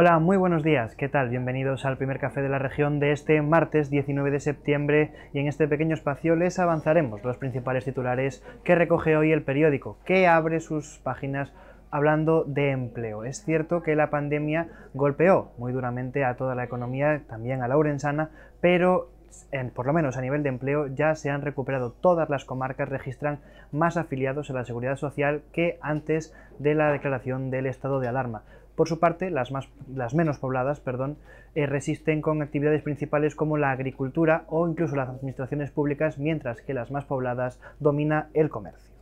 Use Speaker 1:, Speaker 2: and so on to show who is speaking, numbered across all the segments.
Speaker 1: Hola, muy buenos días, ¿qué tal? Bienvenidos al primer café de la región de este martes 19 de septiembre y en este pequeño espacio les avanzaremos los principales titulares que recoge hoy el periódico, que abre sus páginas hablando de empleo. Es cierto que la pandemia golpeó muy duramente a toda la economía, también a la urensana, pero por lo menos a nivel de empleo, ya se han recuperado todas las comarcas, registran más afiliados a la seguridad social que antes de la declaración del estado de alarma. Por su parte, las, más, las menos pobladas perdón, eh, resisten con actividades principales como la agricultura o incluso las administraciones públicas, mientras que las más pobladas domina el comercio.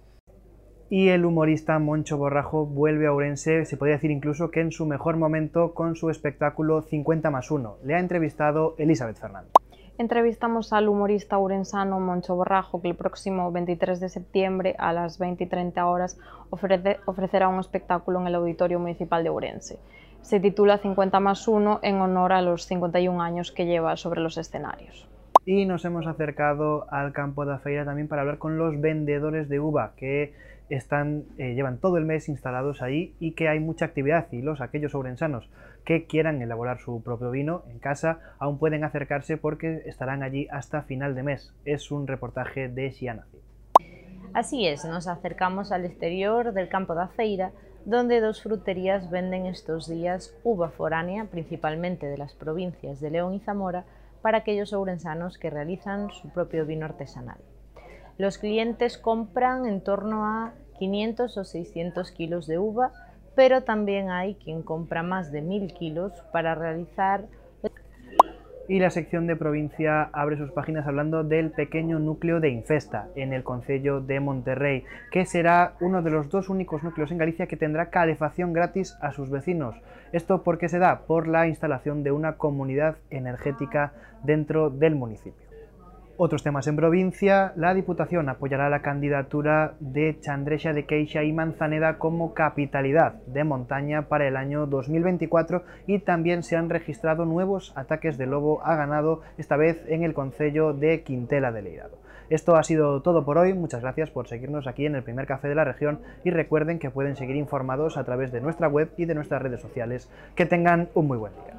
Speaker 1: Y el humorista Moncho Borrajo vuelve a Ourense, se podría decir incluso que en su mejor momento con su espectáculo 50 más 1. Le ha entrevistado Elizabeth Fernández.
Speaker 2: Entrevistamos al humorista urensano Moncho Borrajo, que el próximo 23 de septiembre a las 20 y 30 horas ofrecerá un espectáculo en el Auditorio Municipal de Urense. Se titula 50 más 1 en honor a los 51 años que lleva sobre los escenarios.
Speaker 1: Y nos hemos acercado al campo de feira también para hablar con los vendedores de uva, que están, eh, llevan todo el mes instalados ahí y que hay mucha actividad y los aquellos sobrensanos que quieran elaborar su propio vino en casa aún pueden acercarse porque estarán allí hasta final de mes. Es un reportaje de Xiana.
Speaker 3: Así es, nos acercamos al exterior del campo de feira donde dos fruterías venden estos días uva foránea, principalmente de las provincias de León y Zamora, para aquellos ourensanos que realizan su propio vino artesanal. Los clientes compran en torno a 500 o 600 kilos de uva, pero también hay quien compra más de 1000 kilos para realizar
Speaker 1: y la sección de provincia abre sus páginas hablando del pequeño núcleo de Infesta en el Concello de Monterrey, que será uno de los dos únicos núcleos en Galicia que tendrá calefacción gratis a sus vecinos. Esto porque se da por la instalación de una comunidad energética dentro del municipio. Otros temas en provincia, la Diputación apoyará la candidatura de Chandresha de Queixa y Manzaneda como capitalidad de montaña para el año 2024 y también se han registrado nuevos ataques de lobo a ganado, esta vez en el concello de Quintela de Leirado. Esto ha sido todo por hoy, muchas gracias por seguirnos aquí en el primer café de la región y recuerden que pueden seguir informados a través de nuestra web y de nuestras redes sociales. Que tengan un muy buen día.